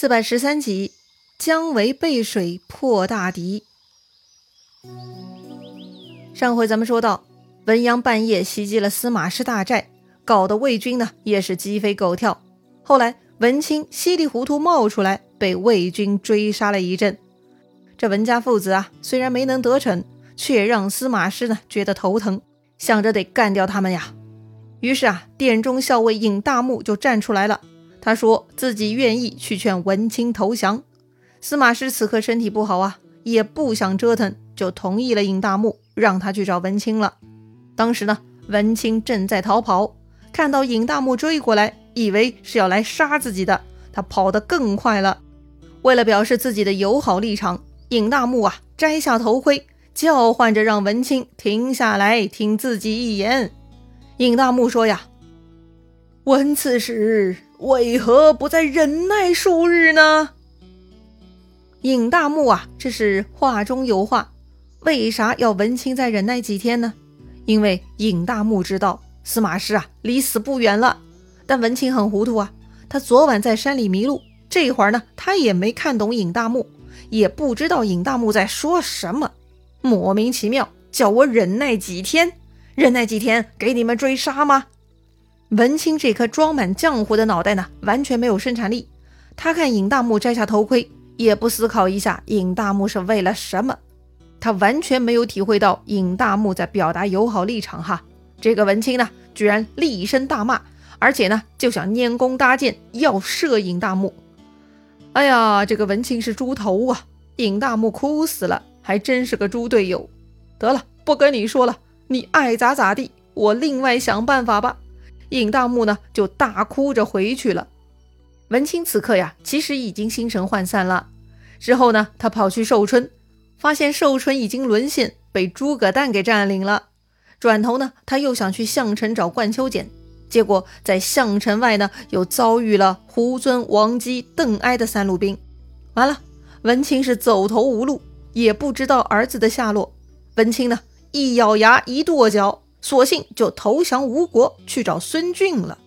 四百十三集，姜维背水破大敌。上回咱们说到，文鸯半夜袭击了司马氏大寨，搞得魏军呢也是鸡飞狗跳。后来文钦稀里糊涂冒出来，被魏军追杀了一阵。这文家父子啊，虽然没能得逞，却让司马师呢觉得头疼，想着得干掉他们呀。于是啊，殿中校尉尹大木就站出来了。他说自己愿意去劝文清投降。司马师此刻身体不好啊，也不想折腾，就同意了尹大木，让他去找文清了。当时呢，文清正在逃跑，看到尹大木追过来，以为是要来杀自己的，他跑得更快了。为了表示自己的友好立场，尹大木啊摘下头盔，叫唤着让文清停下来听自己一言。尹大木说呀：“文刺史。”为何不再忍耐数日呢？尹大木啊，这是话中有话。为啥要文清再忍耐几天呢？因为尹大木知道司马师啊离死不远了。但文清很糊涂啊，他昨晚在山里迷路，这会儿呢他也没看懂尹大木，也不知道尹大木在说什么，莫名其妙叫我忍耐几天，忍耐几天给你们追杀吗？文清这颗装满浆糊的脑袋呢，完全没有生产力。他看尹大木摘下头盔，也不思考一下尹大木是为了什么。他完全没有体会到尹大木在表达友好立场。哈，这个文清呢，居然厉声大骂，而且呢，就想拈弓搭箭要射尹大木。哎呀，这个文清是猪头啊！尹大木哭死了，还真是个猪队友。得了，不跟你说了，你爱咋咋地，我另外想办法吧。尹大木呢，就大哭着回去了。文清此刻呀，其实已经心神涣散了。之后呢，他跑去寿春，发现寿春已经沦陷，被诸葛诞给占领了。转头呢，他又想去项城找冠秋简，结果在项城外呢，又遭遇了胡遵、王基、邓艾的三路兵。完了，文清是走投无路，也不知道儿子的下落。文清呢，一咬牙，一跺脚。索性就投降吴国，去找孙俊了。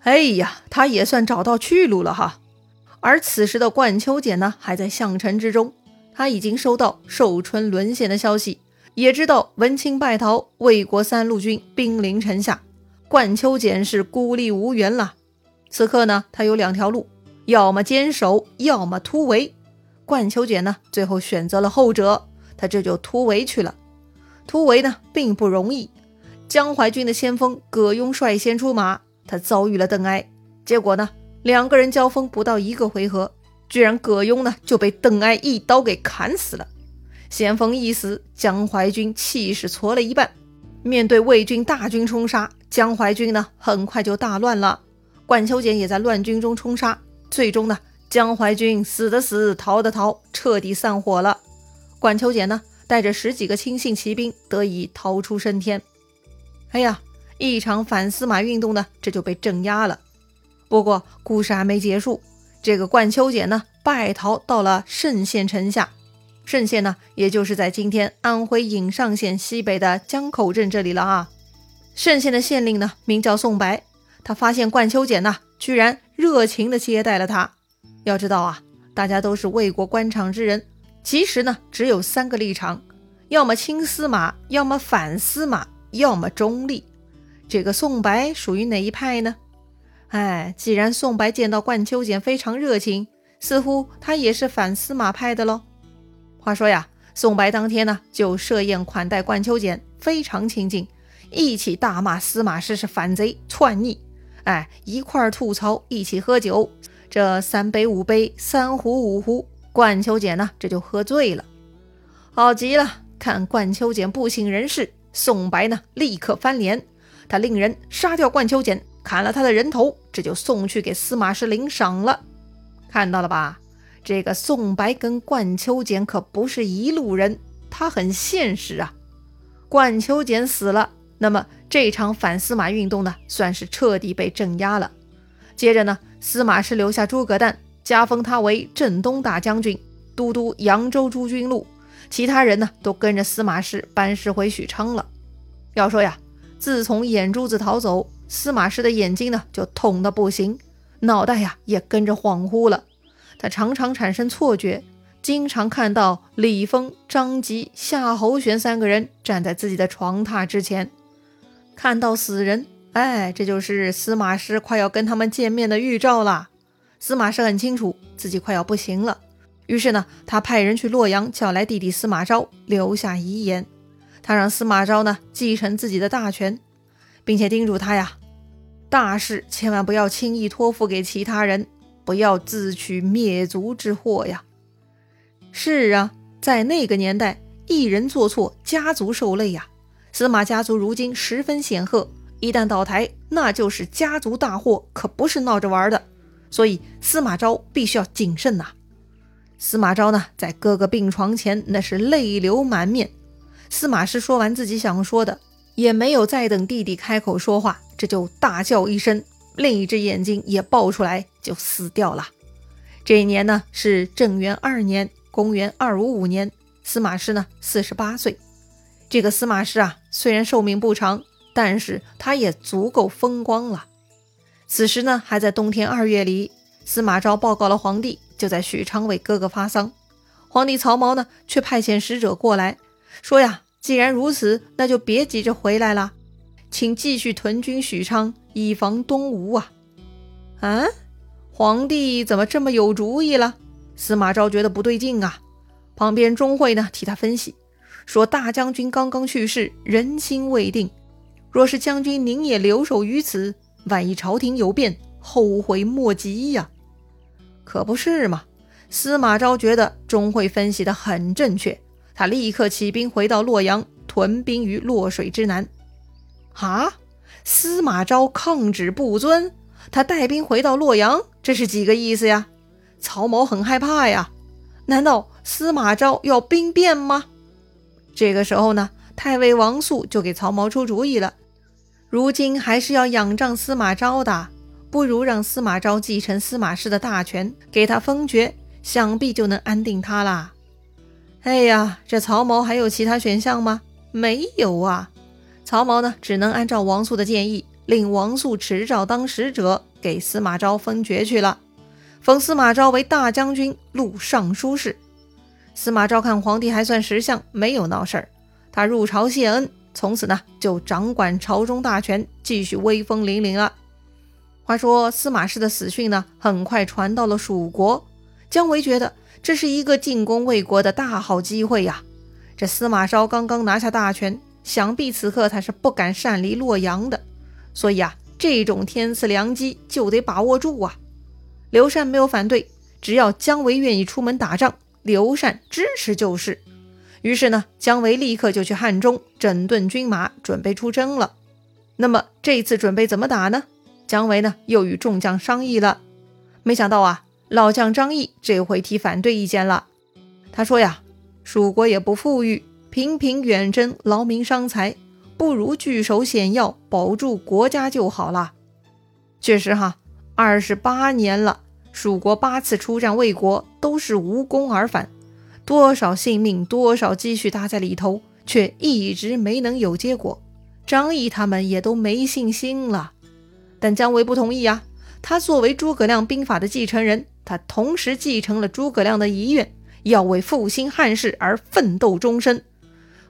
哎呀，他也算找到去路了哈。而此时的冠秋俭呢，还在项城之中。他已经收到寿春沦陷的消息，也知道文钦败逃，魏国三路军兵临城下，冠秋简是孤立无援了。此刻呢，他有两条路，要么坚守，要么突围。冠秋简呢，最后选择了后者，他这就突围去了。突围呢，并不容易。江淮军的先锋葛雍率先出马，他遭遇了邓艾，结果呢，两个人交锋不到一个回合，居然葛雍呢就被邓艾一刀给砍死了。先锋一死，江淮军气势挫了一半。面对魏军大军冲杀，江淮军呢很快就大乱了。管秋俭也在乱军中冲杀，最终呢，江淮军死的死，逃的逃，彻底散伙了。管秋俭呢带着十几个亲信骑兵得以逃出升天。哎呀，一场反司马运动呢，这就被镇压了。不过故事还没结束，这个冠秋俭呢，败逃到了慎县城下。慎县呢，也就是在今天安徽颍上县西北的江口镇这里了啊。慎县的县令呢，名叫宋白，他发现冠秋俭呢，居然热情地接待了他。要知道啊，大家都是魏国官场之人，其实呢，只有三个立场：要么亲司马，要么反司马。要么中立，这个宋白属于哪一派呢？哎，既然宋白见到冠秋简非常热情，似乎他也是反司马派的喽。话说呀，宋白当天呢就设宴款待冠秋简，非常亲近，一起大骂司马师是反贼篡逆，哎，一块儿吐槽，一起喝酒，这三杯五杯，三壶五壶，冠秋简呢这就喝醉了，好极了，看冠秋简不省人事。宋白呢，立刻翻脸，他令人杀掉冠秋俭，砍了他的人头，这就送去给司马师领赏了。看到了吧？这个宋白跟冠秋俭可不是一路人，他很现实啊。冠秋俭死了，那么这场反司马运动呢，算是彻底被镇压了。接着呢，司马师留下诸葛诞，加封他为镇东大将军，都督扬州诸军路。其他人呢，都跟着司马师班师回许昌了。要说呀，自从眼珠子逃走，司马师的眼睛呢就痛得不行，脑袋呀也跟着恍惚了。他常常产生错觉，经常看到李丰、张吉、夏侯玄三个人站在自己的床榻之前，看到死人。哎，这就是司马师快要跟他们见面的预兆了。司马师很清楚自己快要不行了，于是呢，他派人去洛阳叫来弟弟司马昭，留下遗言。他让司马昭呢继承自己的大权，并且叮嘱他呀，大事千万不要轻易托付给其他人，不要自取灭族之祸呀。是啊，在那个年代，一人做错，家族受累呀。司马家族如今十分显赫。一旦倒台，那就是家族大祸，可不是闹着玩的。所以司马昭必须要谨慎呐。司马昭呢，在哥哥病床前，那是泪流满面。司马师说完自己想说的，也没有再等弟弟开口说话，这就大叫一声，另一只眼睛也爆出来，就死掉了。这一年呢，是正元二年，公元二五五年。司马师呢，四十八岁。这个司马师啊，虽然寿命不长。但是他也足够风光了。此时呢，还在冬天二月里，司马昭报告了皇帝，就在许昌为哥哥发丧。皇帝曹髦呢，却派遣使者过来，说呀，既然如此，那就别急着回来了，请继续屯军许昌，以防东吴啊。啊，皇帝怎么这么有主意了？司马昭觉得不对劲啊。旁边钟会呢，替他分析，说大将军刚刚去世，人心未定。若是将军您也留守于此，万一朝廷有变，后悔莫及呀！可不是嘛？司马昭觉得钟会分析的很正确，他立刻起兵回到洛阳，屯兵于洛水之南。啊！司马昭抗旨不遵，他带兵回到洛阳，这是几个意思呀？曹某很害怕呀！难道司马昭要兵变吗？这个时候呢，太尉王肃就给曹某出主意了。如今还是要仰仗司马昭的，不如让司马昭继承司马氏的大权，给他封爵，想必就能安定他啦。哎呀，这曹髦还有其他选项吗？没有啊。曹髦呢，只能按照王肃的建议，令王肃持诏当使者，给司马昭封爵去了，封司马昭为大将军、录尚书事。司马昭看皇帝还算识相，没有闹事儿，他入朝谢恩。从此呢，就掌管朝中大权，继续威风凛凛了。话说司马氏的死讯呢，很快传到了蜀国。姜维觉得这是一个进攻魏国的大好机会呀。这司马昭刚刚拿下大权，想必此刻他是不敢擅离洛阳的。所以啊，这种天赐良机就得把握住啊。刘禅没有反对，只要姜维愿意出门打仗，刘禅支持就是。于是呢，姜维立刻就去汉中整顿军马，准备出征了。那么这次准备怎么打呢？姜维呢又与众将商议了。没想到啊，老将张翼这回提反对意见了。他说呀，蜀国也不富裕，频频远征，劳民伤财，不如据守险要，保住国家就好了。确实哈，二十八年了，蜀国八次出战魏国，都是无功而返。多少性命、多少积蓄搭在里头，却一直没能有结果。张仪他们也都没信心了。但姜维不同意啊！他作为诸葛亮兵法的继承人，他同时继承了诸葛亮的遗愿，要为复兴汉室而奋斗终身。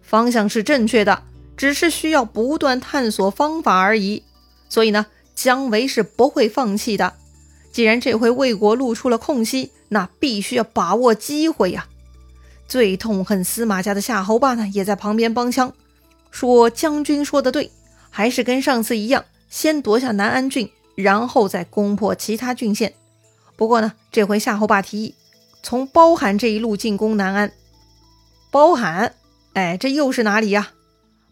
方向是正确的，只是需要不断探索方法而已。所以呢，姜维是不会放弃的。既然这回魏国露出了空隙，那必须要把握机会呀！最痛恨司马家的夏侯霸呢，也在旁边帮腔，说：“将军说的对，还是跟上次一样，先夺下南安郡，然后再攻破其他郡县。不过呢，这回夏侯霸提议从包罕这一路进攻南安。包罕，哎，这又是哪里呀？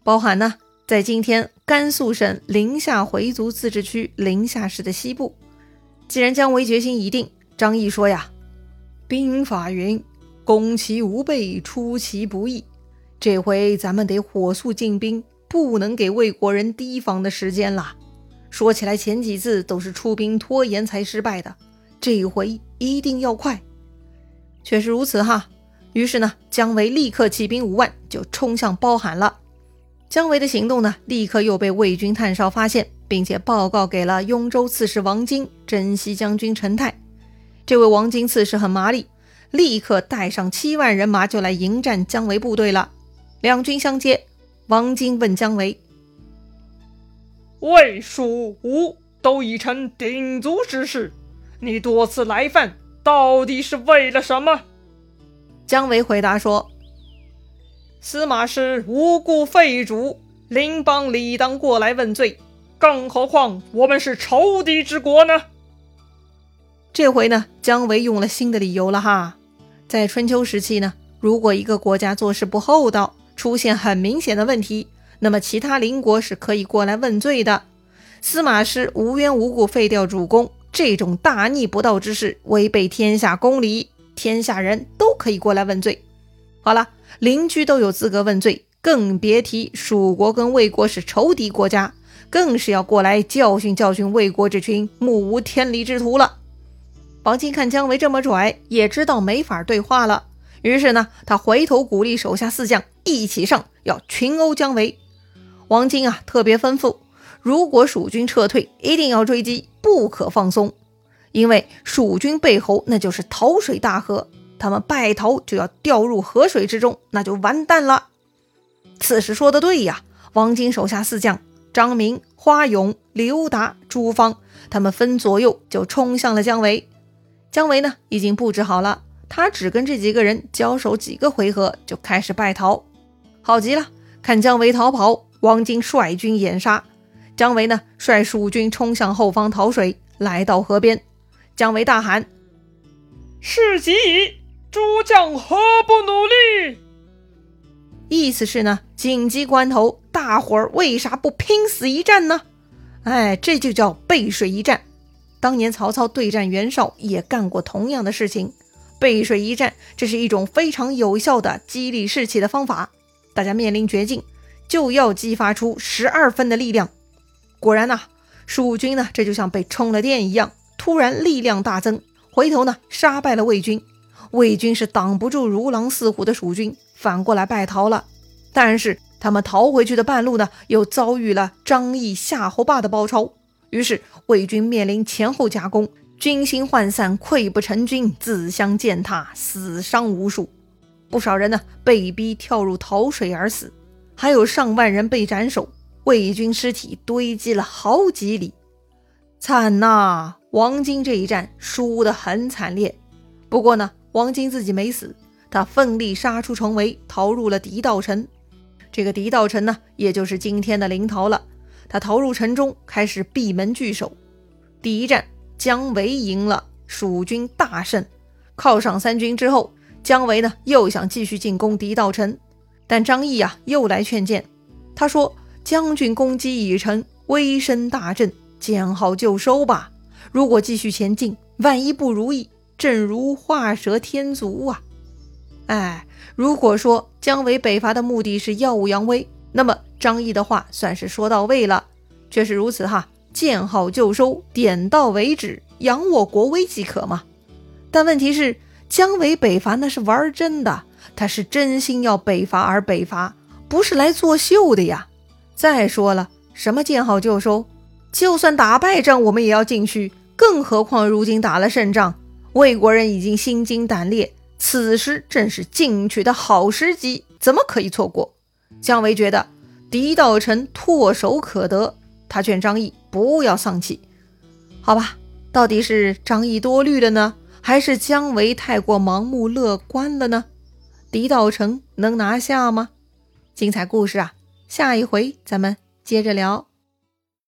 包罕呢，在今天甘肃省临夏回族自治区临夏市的西部。既然姜维决心已定，张毅说呀，兵法云。”攻其无备，出其不意。这回咱们得火速进兵，不能给魏国人提防的时间了。说起来，前几次都是出兵拖延才失败的，这一回一定要快。确实如此哈。于是呢，姜维立刻起兵五万，就冲向包罕了。姜维的行动呢，立刻又被魏军探哨发现，并且报告给了雍州刺史王经、征西将军陈泰。这位王金刺史很麻利，立刻带上七万人马就来迎战姜维部队了。两军相接，王金问姜维：“魏、蜀、吴都已成鼎足之势，你多次来犯，到底是为了什么？”姜维回答说：“司马师无故废主，邻邦理当过来问罪，更何况我们是仇敌之国呢？”这回呢，姜维用了新的理由了哈。在春秋时期呢，如果一个国家做事不厚道，出现很明显的问题，那么其他邻国是可以过来问罪的。司马师无缘无故废掉主公，这种大逆不道之事，违背天下公理，天下人都可以过来问罪。好了，邻居都有资格问罪，更别提蜀国跟魏国是仇敌国家，更是要过来教训教训魏国这群目无天理之徒了。王钦看姜维这么拽，也知道没法对话了。于是呢，他回头鼓励手下四将一起上，要群殴姜维。王金啊，特别吩咐：如果蜀军撤退，一定要追击，不可放松，因为蜀军背后那就是桃水大河，他们败逃就要掉入河水之中，那就完蛋了。此时说的对呀，王金手下四将张明、花勇、刘达、朱芳，他们分左右就冲向了姜维。姜维呢，已经布置好了，他只跟这几个人交手几个回合，就开始败逃。好极了，看姜维逃跑，王金率军掩杀。姜维呢，率蜀军冲向后方讨水，来到河边。姜维大喊：“事急矣，诸将何不努力？”意思是呢，紧急关头，大伙儿为啥不拼死一战呢？哎，这就叫背水一战。当年曹操对战袁绍也干过同样的事情，背水一战，这是一种非常有效的激励士气的方法。大家面临绝境，就要激发出十二分的力量。果然呐，蜀军呢，这就像被充了电一样，突然力量大增，回头呢杀败了魏军。魏军是挡不住如狼似虎的蜀军，反过来败逃了。但是他们逃回去的半路呢，又遭遇了张翼、夏侯霸的包抄。于是魏军面临前后夹攻，军心涣散，溃不成军，自相践踏，死伤无数。不少人呢被逼跳入桃水而死，还有上万人被斩首。魏军尸体堆积了好几里，惨呐！王金这一战输得很惨烈。不过呢，王金自己没死，他奋力杀出重围，逃入了狄道城。这个狄道城呢，也就是今天的临洮了。他逃入城中，开始闭门聚守。第一战，姜维赢了，蜀军大胜。犒赏三军之后，姜维呢又想继续进攻狄道城，但张毅啊又来劝谏。他说：“将军功绩已成，威声大振，见好就收吧。如果继续前进，万一不如意，正如画蛇添足啊！”哎，如果说姜维北伐的目的是耀武扬威，那么。张毅的话算是说到位了，确实如此哈，见好就收，点到为止，扬我国威即可嘛。但问题是，姜维北伐那是玩真的，他是真心要北伐而北伐，不是来作秀的呀。再说了，什么见好就收，就算打败仗，我们也要进去，更何况如今打了胜仗，魏国人已经心惊胆裂，此时正是进取的好时机，怎么可以错过？姜维觉得。狄道成唾手可得，他劝张毅不要丧气。好吧，到底是张毅多虑了呢，还是姜维太过盲目乐观了呢？李道成能拿下吗？精彩故事啊，下一回咱们接着聊。